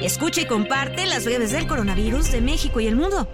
Escucha y comparte las redes del coronavirus de México y el mundo.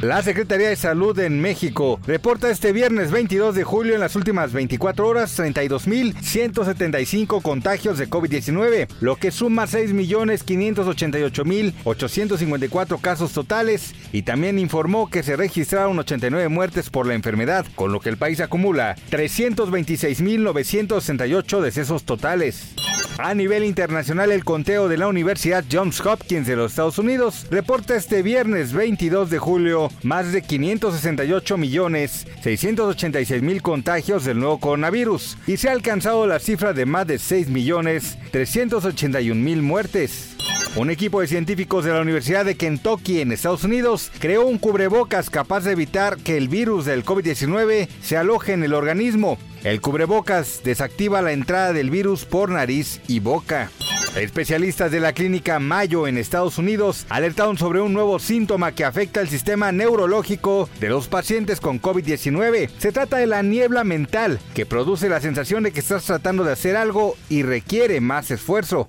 La Secretaría de Salud en México reporta este viernes 22 de julio en las últimas 24 horas 32.175 contagios de COVID-19, lo que suma 6.588.854 casos totales y también informó que se registraron 89 muertes por la enfermedad, con lo que el país acumula 326.968 decesos totales. A nivel internacional, el conteo de la Universidad Johns Hopkins de los Estados Unidos reporta este viernes 22 de julio más de 568 millones 686 mil contagios del nuevo coronavirus y se ha alcanzado la cifra de más de 6 millones 381 mil muertes. Un equipo de científicos de la Universidad de Kentucky en Estados Unidos creó un cubrebocas capaz de evitar que el virus del COVID-19 se aloje en el organismo. El cubrebocas desactiva la entrada del virus por nariz y boca. Especialistas de la clínica Mayo en Estados Unidos alertaron sobre un nuevo síntoma que afecta el sistema neurológico de los pacientes con COVID-19. Se trata de la niebla mental, que produce la sensación de que estás tratando de hacer algo y requiere más esfuerzo.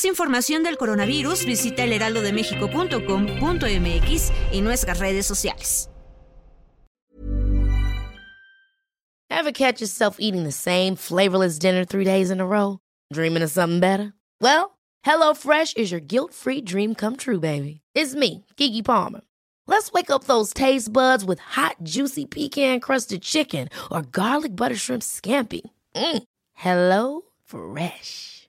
Más información del coronavirus, visita elheraldodemexico.com.mx y nuestras redes sociales. Ever catch yourself eating the same flavorless dinner three days in a row? Dreaming of something better? Well, HelloFresh is your guilt-free dream come true, baby. It's me, Kiki Palmer. Let's wake up those taste buds with hot, juicy pecan-crusted chicken or garlic butter shrimp scampi. Mm. Hello Fresh.